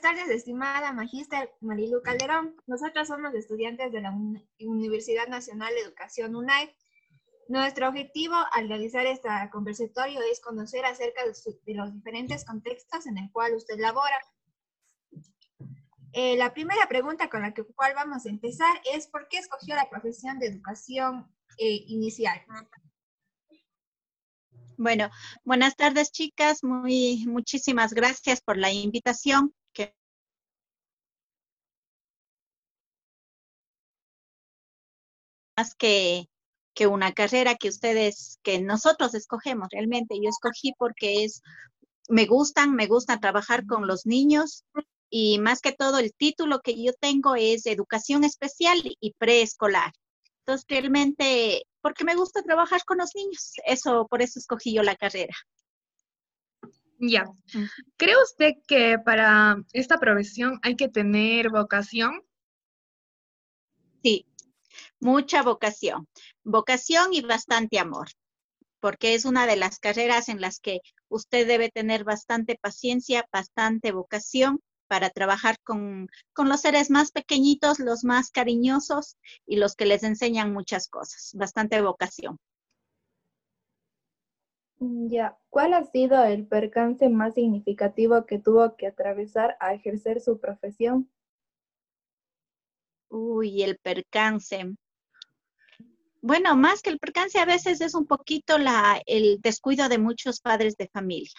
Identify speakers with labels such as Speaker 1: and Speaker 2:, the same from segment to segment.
Speaker 1: tardes, estimada Magíster Marilu Calderón. Nosotros somos estudiantes de la Universidad Nacional de Educación UNAE. Nuestro objetivo al realizar este conversatorio es conocer acerca de, los diferentes contextos en el cual usted labora. Eh, la primera pregunta con la que, cual vamos a empezar es ¿por qué escogió la profesión de educación eh, inicial?
Speaker 2: Bueno, buenas tardes chicas, muy muchísimas gracias por la invitación. Que, que una carrera que ustedes, que nosotros escogemos realmente. Yo escogí porque es, me gustan, me gusta trabajar con los niños y más que todo el título que yo tengo es educación especial y preescolar. Entonces, realmente, porque me gusta trabajar con los niños, eso, por eso escogí yo la carrera.
Speaker 3: Ya. ¿Cree usted que para esta profesión hay que tener vocación?
Speaker 2: Sí, mucha vocación, vocación y bastante amor, porque es una de las carreras en las que usted debe tener bastante paciencia, bastante vocación para trabajar con, los seres más pequeñitos, los más cariñosos y los que les enseñan muchas cosas, bastante vocación.
Speaker 4: Ya, ¿cuál ha sido el percance más significativo que tuvo que atravesar a ejercer su profesión?
Speaker 2: Uy, el percance. Bueno, más que el percance, a veces es un poquito la, el descuido de muchos padres de familia.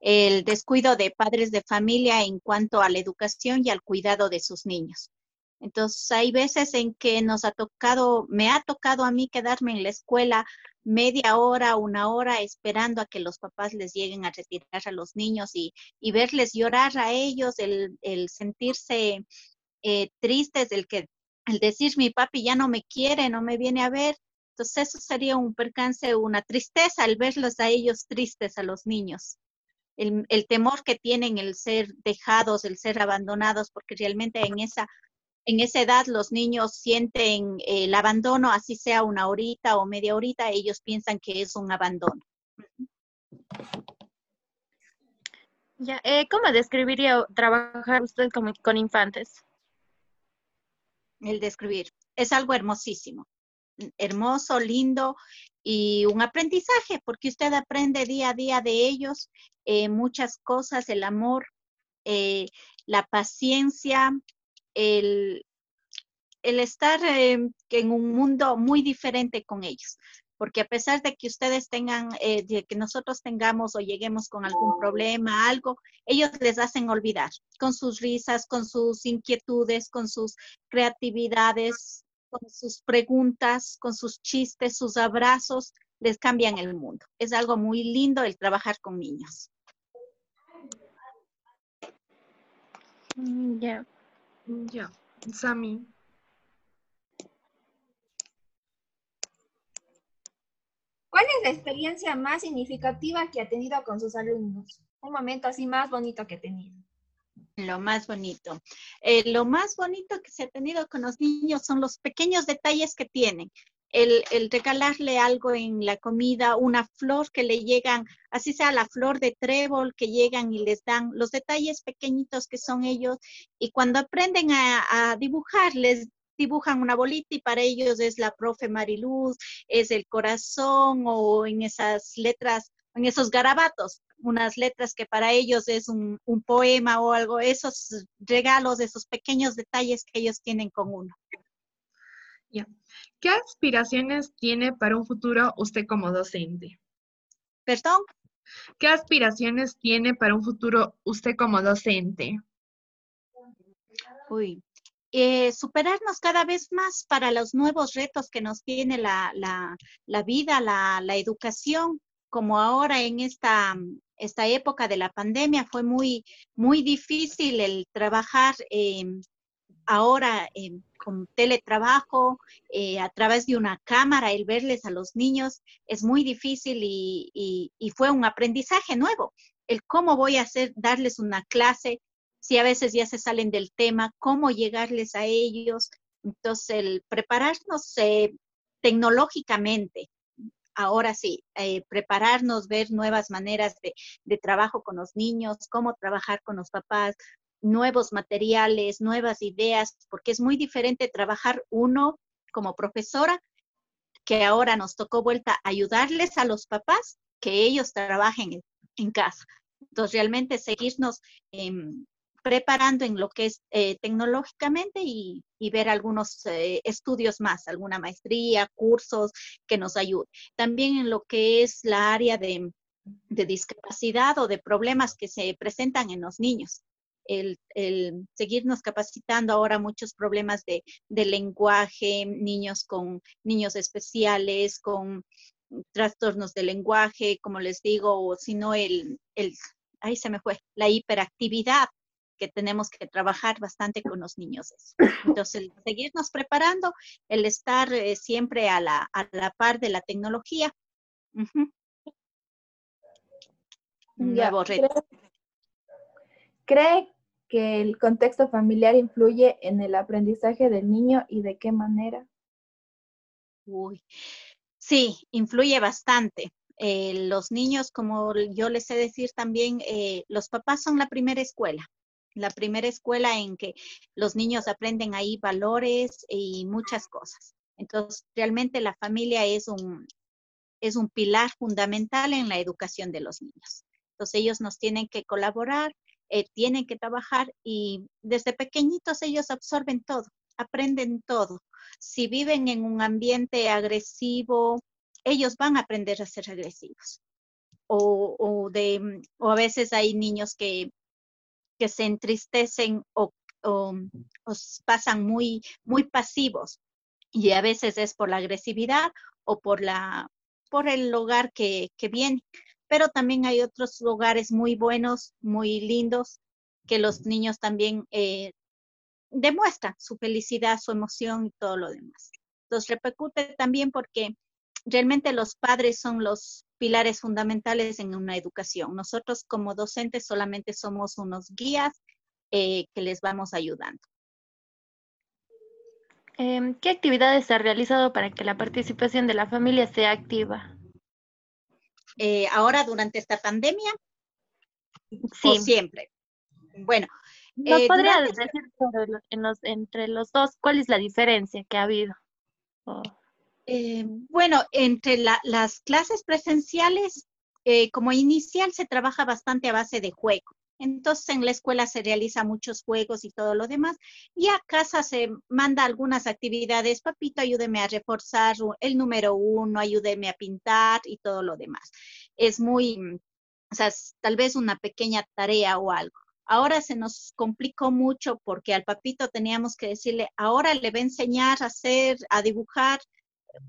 Speaker 2: El descuido de padres de familia en cuanto a la educación y al cuidado de sus niños. Entonces, hay veces en que nos ha tocado, me ha tocado a mí quedarme en la escuela media hora, una hora, esperando a que los papás les lleguen a retirar a los niños y, verles llorar a ellos, el, el sentirse eh, tristes, el que el decir mi papi ya no me quiere, no me viene a ver. Entonces eso sería un percance, una tristeza al verlos a ellos tristes, a los niños. El, temor que tienen el ser dejados, el ser abandonados, porque realmente en esa, en esa edad los niños sienten el abandono, así sea una horita o media horita, ellos piensan que es un abandono.
Speaker 5: Ya, eh, ¿cómo describiría trabajar usted con infantes?
Speaker 2: El describir. Es algo hermosísimo, hermoso, lindo y un aprendizaje, porque usted aprende día a día de ellos eh, muchas cosas, el amor, eh, la paciencia, el, estar eh, en un mundo muy diferente con ellos porque a pesar de que ustedes tengan, eh, de que nosotros tengamos o lleguemos con algún problema, algo, ellos les hacen olvidar con sus risas, con sus inquietudes, con sus creatividades, con sus preguntas, con sus chistes, sus abrazos, les cambian el mundo. Es algo muy lindo el trabajar con niños.
Speaker 3: Mm, ya, ya, Sami.
Speaker 1: ¿Cuál es la experiencia más significativa que ha tenido con sus alumnos? Un momento así más bonito que ha tenido.
Speaker 2: Lo más bonito. Eh, lo más bonito que se ha tenido con los niños son los pequeños detalles que tienen. El, el, regalarle algo en la comida, una flor que le llegan, así sea la flor de trébol que llegan y les dan los detalles pequeñitos que son ellos. Y cuando aprenden a, a dibujar, les dibujan una bolita y para ellos es la profe Mariluz, es el corazón o en esas letras, en esos garabatos, unas letras que para ellos es un, poema o algo, esos regalos, esos pequeños detalles que ellos tienen con uno.
Speaker 3: ¿Qué aspiraciones tiene para un futuro usted como docente?
Speaker 2: ¿Perdón?
Speaker 3: ¿Qué aspiraciones tiene para un futuro usted como docente?
Speaker 2: Uy, eh, superarnos cada vez más para los nuevos retos que nos tiene la, vida, la, educación, como ahora en esta, esta época de la pandemia fue muy, muy difícil el trabajar em, ahora em, con teletrabajo, eh, a través de una cámara, el verles a los niños es muy difícil y, y fue un aprendizaje nuevo. El cómo voy a hacer, darles una clase si a veces ya se salen del tema, cómo llegarles a ellos. Entonces, el prepararnos eh, tecnológicamente, ahora sí, eh, prepararnos, ver nuevas maneras de, trabajo con los niños, cómo trabajar con los papás, nuevos materiales, nuevas ideas, porque es muy diferente trabajar uno como profesora, que ahora nos tocó vuelta ayudarles a los papás, que ellos trabajen en, casa. Entonces, realmente seguirnos em, preparando en lo que es eh, tecnológicamente y, ver algunos eh, estudios más, alguna maestría, cursos que nos ayuden. También en lo que es la área de, de discapacidad o de problemas que se presentan en los niños. El, el, seguirnos capacitando ahora muchos problemas de, de, lenguaje, niños con niños especiales, con trastornos de lenguaje, como les digo, o si no el, el, ahí se me fue, la hiperactividad que tenemos que trabajar bastante con los niños. Entonces, el seguirnos preparando, el estar eh, siempre a la, a la, par de la tecnología.
Speaker 4: nuevo reto. ¿Cree que el contexto familiar influye en el aprendizaje del niño y de qué manera?
Speaker 2: Uy, sí, influye bastante. Eh, los niños, como yo les sé decir también, eh, los papás son la primera escuela la primera escuela en que los niños aprenden ahí valores y muchas cosas. Entonces, realmente la familia es un, es un pilar fundamental en la educación de los niños. Entonces, ellos nos tienen que colaborar, eh, tienen que trabajar y desde pequeñitos ellos absorben todo, aprenden todo. Si viven en un ambiente agresivo, ellos van a aprender a ser agresivos. O, o, de, o a veces hay niños que que se entristecen o, pasan muy, muy pasivos. Y a veces es por la agresividad o por, la, por el hogar que, que viene. Pero también hay otros lugares muy buenos, muy lindos, que los niños también eh, demuestran su felicidad, su emoción y todo lo demás. Entonces repercute también porque realmente los padres son los pilares fundamentales en una educación. Nosotros como docentes solamente somos unos guías eh, que les vamos ayudando.
Speaker 5: Em, ¿Qué actividades se ha realizado para que la participación de la familia sea activa?
Speaker 2: Eh, ahora, durante esta pandemia, sí. siempre. Bueno.
Speaker 5: ¿Nos eh, podría decir entre los dos cuál es la diferencia que ha habido?
Speaker 2: Eh, bueno, entre las clases presenciales, eh, como inicial se trabaja bastante a base de juego. Entonces en la escuela se realiza muchos juegos y todo lo demás. Y a casa se manda algunas actividades. Papito, ayúdeme a reforzar el número uno, ayúdeme a pintar y todo lo demás. Es muy, o sea, tal vez una pequeña tarea o algo. Ahora se nos complicó mucho porque al papito teníamos que decirle, ahora le va a enseñar a hacer, a dibujar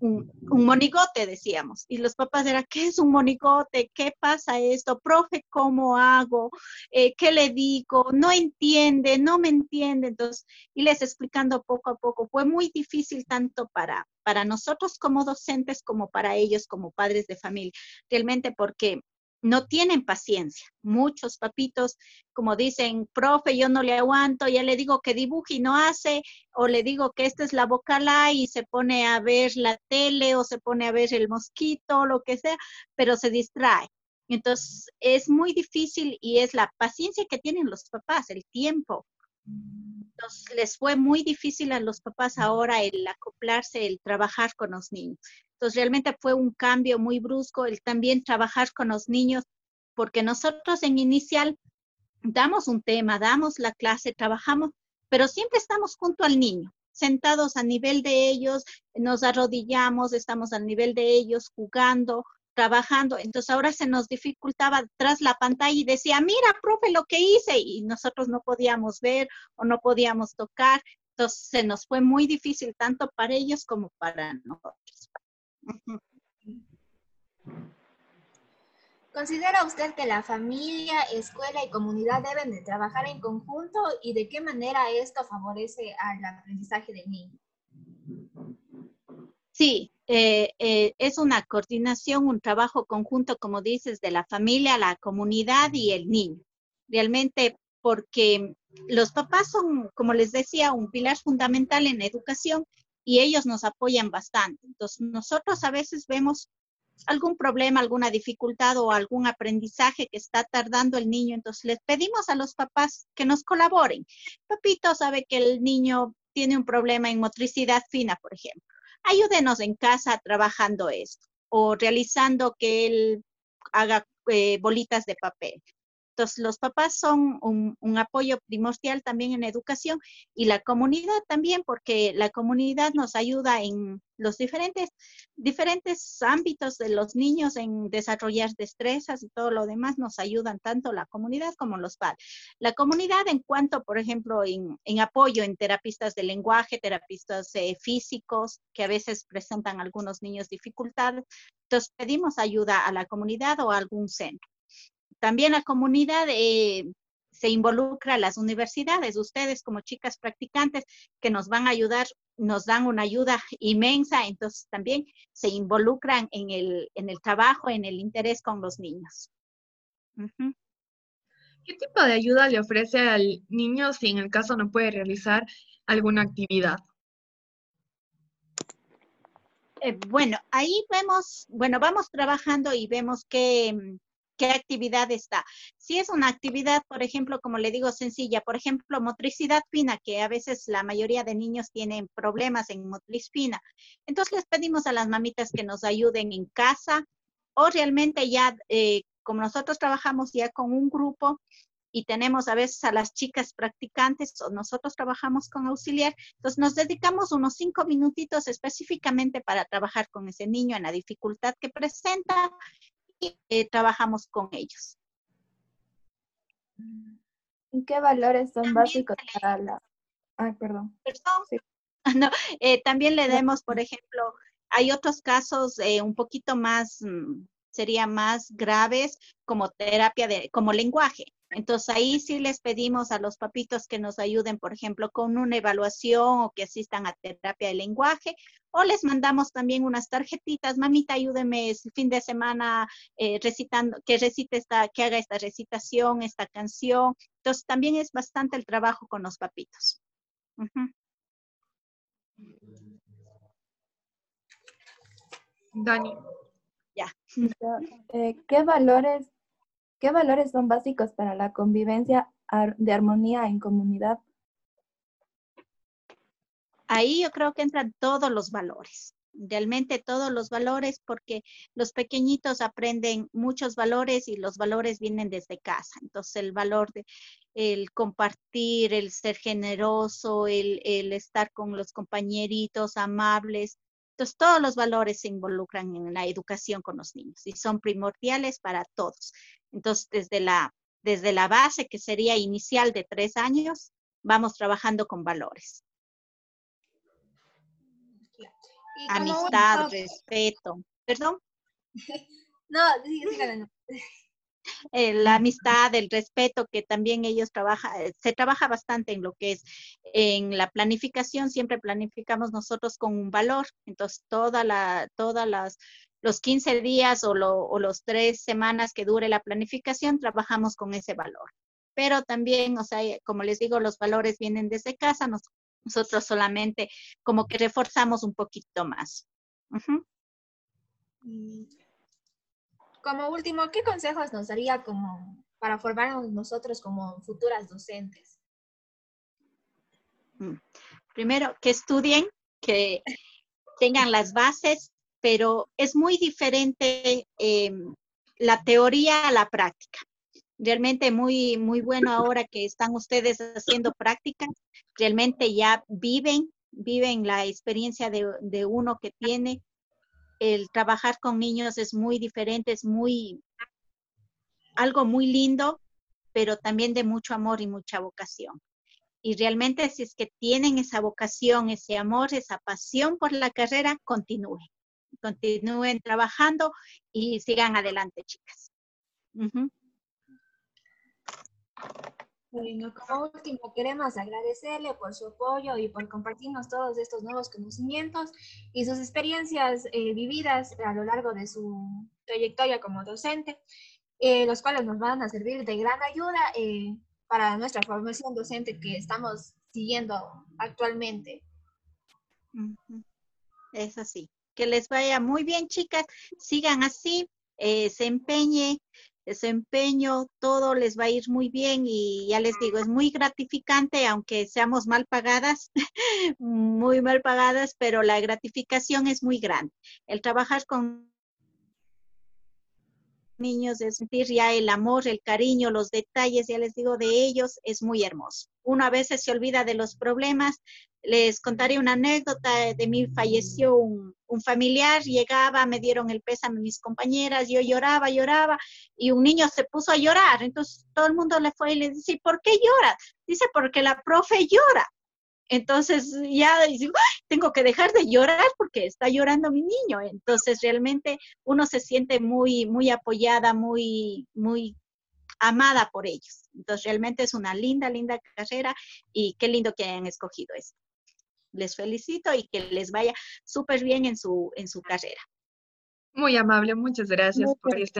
Speaker 2: un, monigote, decíamos. Y los papás eran, ¿qué es un monigote? ¿Qué pasa esto? Profe, ¿cómo hago? Eh, ¿Qué le digo? No entiende, no me entiende. Entonces, y les explicando poco a poco. Fue muy difícil tanto para, para nosotros como docentes como para ellos como padres de familia. Realmente porque no tienen paciencia. Muchos papitos, como dicen, profe, yo no le aguanto, ya le digo que dibuje y no hace, o le digo que esta es la vocal y se pone a ver la tele o se pone a ver el mosquito, lo que sea, pero se distrae. Entonces, es muy difícil y es la paciencia que tienen los papás, el tiempo. Entonces, les fue muy difícil a los papás ahora el acoplarse, el trabajar con los niños. Entonces, realmente fue un cambio muy brusco el también trabajar con los niños, porque nosotros en inicial damos un tema, damos la clase, trabajamos, pero siempre estamos junto al niño, sentados a nivel de ellos, nos arrodillamos, estamos al nivel de ellos, jugando, trabajando. Entonces ahora se nos dificultaba tras la pantalla y decía, mira, profe, lo que hice, y nosotros no podíamos ver o no podíamos tocar. Entonces se nos fue muy difícil tanto para ellos como para nosotros.
Speaker 1: ¿Considera usted que la familia, escuela y comunidad deben de trabajar en conjunto y de qué manera esto favorece al aprendizaje del niño?
Speaker 2: Sí, eh, eh, es una coordinación, un trabajo conjunto, como dices, de la familia, la comunidad y el niño. Realmente porque los papás son, como les decía, un pilar fundamental en la educación y ellos nos apoyan bastante. Entonces, nosotros a veces vemos algún problema, alguna dificultad o algún aprendizaje que está tardando el niño, entonces les pedimos a los papás que nos colaboren. Papito sabe que el niño tiene un problema en motricidad fina, por ejemplo. Ayúdenos en casa trabajando esto o realizando que él haga eh, bolitas de papel. Entonces, los papás son un, apoyo primordial también en educación y la comunidad también, porque la comunidad nos ayuda en los diferentes, diferentes ámbitos de los niños en desarrollar destrezas y todo lo demás, nos ayudan tanto la comunidad como los padres. La comunidad en cuanto, por ejemplo, en, apoyo en terapistas de lenguaje, terapistas eh, físicos, que a veces presentan algunos niños dificultades, entonces pedimos ayuda a la comunidad o a algún centro también la comunidad eh, se involucra a las universidades, ustedes como chicas practicantes que nos van a ayudar, nos dan una ayuda inmensa, entonces también se involucran en el, en el trabajo, en el interés con los niños.
Speaker 3: ¿Qué tipo de ayuda le ofrece al niño si en el caso no puede realizar alguna actividad?
Speaker 2: Eh, bueno, ahí vemos, bueno, vamos trabajando y vemos que qué actividad está. Si es una actividad, por ejemplo, como le digo, sencilla, por ejemplo, motricidad fina, que a veces la mayoría de niños tienen problemas en motriz fina, entonces les pedimos a las mamitas que nos ayuden en casa o realmente ya, eh, como nosotros trabajamos ya con un grupo, y tenemos a veces a las chicas practicantes o nosotros trabajamos con auxiliar, entonces nos dedicamos unos cinco minutitos específicamente para trabajar con ese niño en la dificultad que presenta eh, trabajamos con ellos.
Speaker 4: qué valores son básicos para la... Ay, perdón.
Speaker 2: No, eh, también le demos, por ejemplo, hay otros casos eh, un poquito más, mm, sería más graves como terapia de, como lenguaje. Entonces ahí sí les pedimos a los papitos que nos ayuden, por ejemplo, con una evaluación o que asistan a terapia de lenguaje, o les mandamos también unas tarjetitas, mamita, ayúdeme el fin de semana eh, recitando, que recite esta, que haga esta recitación, esta canción. Entonces también es bastante el trabajo con los papitos.
Speaker 3: Dani.
Speaker 2: Ya.
Speaker 4: Eh, ¿Qué valores ¿Qué valores son básicos para la convivencia de armonía en comunidad?
Speaker 2: Ahí yo creo que entran todos los valores, realmente todos los valores, porque los pequeñitos aprenden muchos valores y los valores vienen desde casa. Entonces el valor de el compartir, el ser generoso, el, el estar con los compañeritos amables, entonces, todos los valores se involucran en la educación con los niños y son primordiales para todos. Entonces, desde la, desde la base, que sería inicial de tres años, vamos trabajando con valores. Amistad, respeto. ¿Perdón?
Speaker 1: no, sí,
Speaker 2: eh, la amistad, el respeto, que también ellos trabajan, eh, se trabaja bastante en lo que es en la planificación, siempre planificamos nosotros con un valor, entonces toda la, todas las, los 15 días o, o los tres semanas que dure la planificación, trabajamos con ese valor. Pero también, o sea, como les digo, los valores vienen desde casa, nosotros solamente como que reforzamos un poquito más.
Speaker 1: Como último, ¿qué consejos nos daría como para formarnos nosotros como futuras docentes?
Speaker 2: Mm. Primero, que estudien, que tengan las bases, pero es muy diferente em, la teoría a la práctica. Realmente muy, muy bueno ahora que están ustedes haciendo prácticas, realmente ya viven, viven la experiencia de, de uno que tiene el trabajar con niños es muy diferente, es muy, algo muy lindo, pero también de mucho amor y mucha vocación. Y realmente si es que tienen esa vocación, ese amor, esa pasión por la carrera, continúen. Continúen trabajando y sigan adelante, chicas.
Speaker 1: Bueno, como último, queremos agradecerle por su apoyo y por compartirnos todos estos nuevos conocimientos y sus experiencias eh, vividas a lo largo de su trayectoria como docente, eh, los cuales nos van a servir de gran ayuda eh, para nuestra formación docente que estamos siguiendo actualmente.
Speaker 2: Es así que les vaya muy bien, chicas. Sigan así, eh, se empeñe, desempeño, todo les va a ir muy bien y ya les digo, es muy gratificante, aunque seamos mal pagadas, muy mal pagadas, pero la gratificación es muy grande. El trabajar con niños, de sentir ya el amor, el cariño, los detalles, ya les digo, de ellos, es muy hermoso. Uno a veces se olvida de los problemas. Les contaré una anécdota, de mí falleció un, familiar, llegaba, me dieron el pésame mis compañeras, yo lloraba, lloraba, y un niño se puso a llorar. Entonces todo el mundo le fue y le dice, ¿por qué llora? Dice, porque la profe llora. Entonces ya digo, tengo que dejar de llorar porque está llorando mi niño. Entonces realmente uno se siente muy, muy apoyada, muy, muy amada por ellos. Entonces realmente es una linda, linda carrera y qué lindo que hayan escogido esto. Les felicito y que les vaya súper bien en su, en su carrera.
Speaker 3: Muy amable, muchas gracias por esta